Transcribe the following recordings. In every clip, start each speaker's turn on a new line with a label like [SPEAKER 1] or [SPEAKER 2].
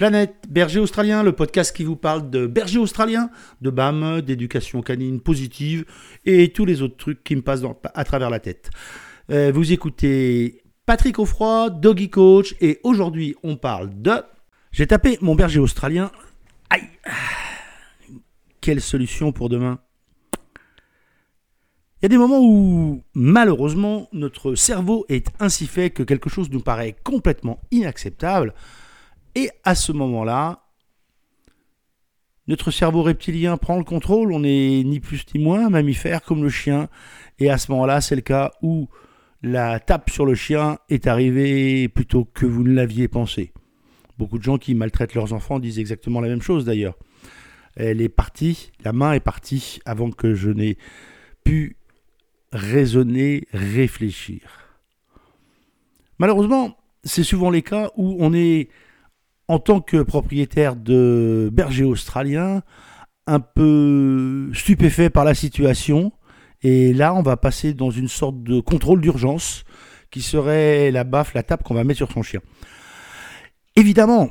[SPEAKER 1] Planète Berger Australien, le podcast qui vous parle de berger australien, de BAM, d'éducation canine positive et tous les autres trucs qui me passent à travers la tête. Euh, vous écoutez Patrick Offroy, Doggy Coach, et aujourd'hui on parle de... J'ai tapé mon berger australien. Aïe Quelle solution pour demain il y a des moments où, malheureusement, notre cerveau est ainsi fait que quelque chose nous paraît complètement inacceptable. Et à ce moment-là, notre cerveau reptilien prend le contrôle, on n'est ni plus ni moins un mammifère comme le chien. Et à ce moment-là, c'est le cas où la tape sur le chien est arrivée plutôt que vous ne l'aviez pensé. Beaucoup de gens qui maltraitent leurs enfants disent exactement la même chose d'ailleurs. Elle est partie, la main est partie avant que je n'ai pu raisonner, réfléchir. Malheureusement, c'est souvent les cas où on est en tant que propriétaire de berger australien, un peu stupéfait par la situation. Et là, on va passer dans une sorte de contrôle d'urgence qui serait la baffe, la tape qu'on va mettre sur son chien. Évidemment,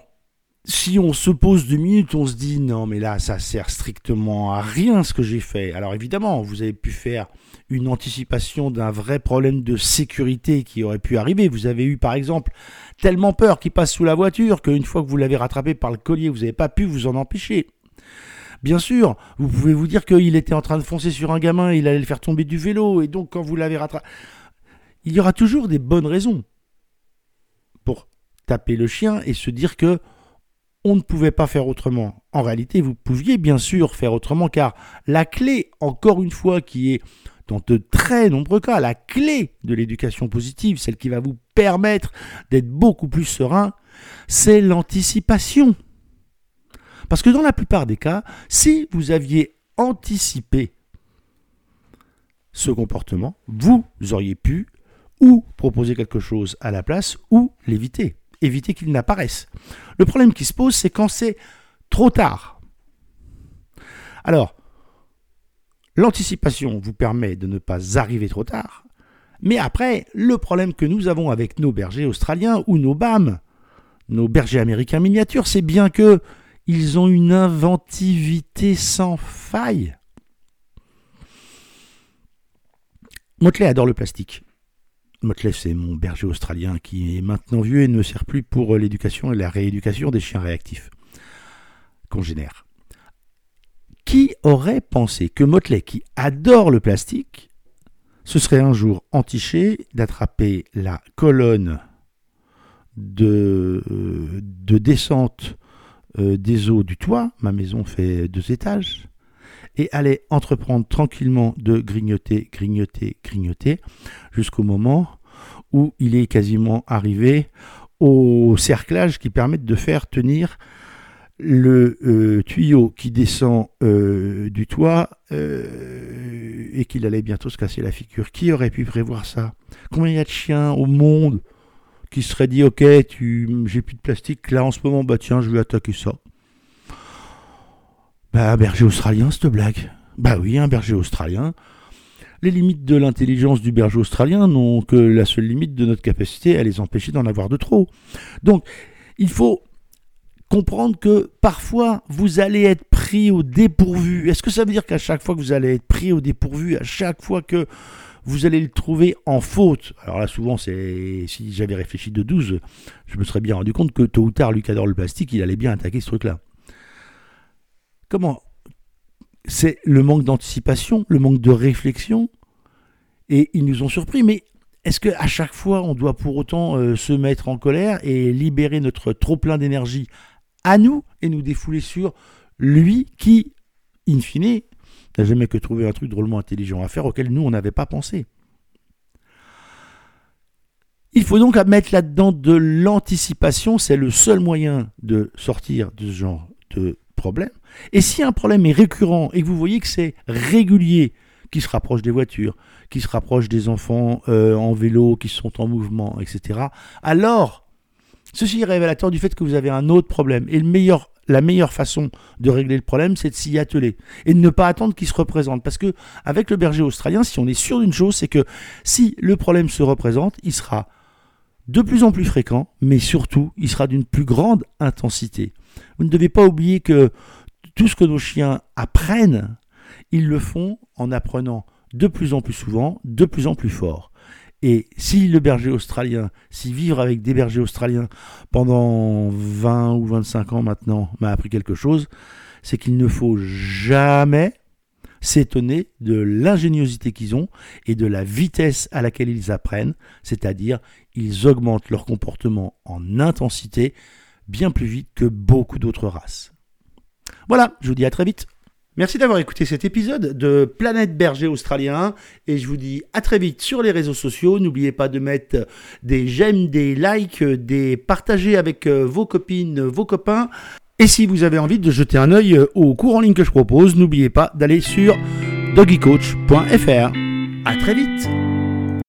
[SPEAKER 1] si on se pose deux minutes, on se dit non, mais là, ça sert strictement à rien ce que j'ai fait. Alors évidemment, vous avez pu faire une anticipation d'un vrai problème de sécurité qui aurait pu arriver. Vous avez eu par exemple tellement peur qu'il passe sous la voiture qu'une fois que vous l'avez rattrapé par le collier, vous n'avez pas pu vous en empêcher. Bien sûr, vous pouvez vous dire qu'il était en train de foncer sur un gamin, il allait le faire tomber du vélo, et donc quand vous l'avez rattrapé... Il y aura toujours des bonnes raisons pour taper le chien et se dire que on ne pouvait pas faire autrement. En réalité, vous pouviez bien sûr faire autrement car la clé, encore une fois, qui est dans de très nombreux cas, la clé de l'éducation positive, celle qui va vous permettre d'être beaucoup plus serein, c'est l'anticipation. Parce que dans la plupart des cas, si vous aviez anticipé ce comportement, vous auriez pu ou proposer quelque chose à la place ou l'éviter éviter qu'il n'apparaisse. Le problème qui se pose, c'est quand c'est trop tard. Alors, l'anticipation vous permet de ne pas arriver trop tard, mais après, le problème que nous avons avec nos bergers australiens ou nos BAM, nos bergers américains miniatures, c'est bien que ils ont une inventivité sans faille. Motley adore le plastique. Motley, c'est mon berger australien qui est maintenant vieux et ne sert plus pour l'éducation et la rééducation des chiens réactifs. Congénères. Qui aurait pensé que Motley, qui adore le plastique, ce serait un jour entiché d'attraper la colonne de, euh, de descente euh, des eaux du toit, ma maison fait deux étages, et allait entreprendre tranquillement de grignoter, grignoter, grignoter, jusqu'au moment où il est quasiment arrivé au cerclage qui permet de faire tenir le euh, tuyau qui descend euh, du toit euh, et qu'il allait bientôt se casser la figure. Qui aurait pu prévoir ça? Combien il y a de chiens au monde qui seraient dit ok, j'ai plus de plastique là en ce moment, bah tiens, je vais attaquer ça. Bah, berger australien, cette blague. Bah oui, un berger australien. Les limites de l'intelligence du berger australien n'ont que la seule limite de notre capacité à les empêcher d'en avoir de trop. Donc, il faut comprendre que parfois vous allez être pris au dépourvu. Est-ce que ça veut dire qu'à chaque fois que vous allez être pris au dépourvu, à chaque fois que vous allez le trouver en faute Alors là, souvent, c'est si j'avais réfléchi de 12, je me serais bien rendu compte que tôt ou tard, qui adore le plastique, il allait bien attaquer ce truc-là. Comment? C'est le manque d'anticipation, le manque de réflexion. Et ils nous ont surpris. Mais est-ce qu'à chaque fois, on doit pour autant euh, se mettre en colère et libérer notre trop-plein d'énergie à nous et nous défouler sur lui qui, in fine, n'a jamais que trouvé un truc drôlement intelligent à faire auquel nous, on n'avait pas pensé il faut donc mettre là-dedans de l'anticipation, c'est le seul moyen de sortir de ce genre de problème. Et si un problème est récurrent et que vous voyez que c'est régulier, qui se rapproche des voitures, qui se rapproche des enfants euh, en vélo, qui sont en mouvement, etc., alors ceci est révélateur du fait que vous avez un autre problème. Et la meilleure façon de régler le problème, c'est de s'y atteler et de ne pas attendre qu'il se représente. Parce que avec le berger australien, si on est sûr d'une chose, c'est que si le problème se représente, il sera de plus en plus fréquent, mais surtout, il sera d'une plus grande intensité. Vous ne devez pas oublier que tout ce que nos chiens apprennent, ils le font en apprenant de plus en plus souvent, de plus en plus fort. Et si le berger australien, si vivre avec des bergers australiens pendant 20 ou 25 ans maintenant m'a appris quelque chose, c'est qu'il ne faut jamais s'étonner de l'ingéniosité qu'ils ont et de la vitesse à laquelle ils apprennent, c'est-à-dire ils augmentent leur comportement en intensité bien plus vite que beaucoup d'autres races. Voilà, je vous dis à très vite. Merci d'avoir écouté cet épisode de Planète Berger Australien et je vous dis à très vite sur les réseaux sociaux. N'oubliez pas de mettre des j'aime, des likes, des partager avec euh, vos copines, vos copains. Et si vous avez envie de jeter un œil au cours en ligne que je propose, n'oubliez pas d'aller sur doggycoach.fr. À très vite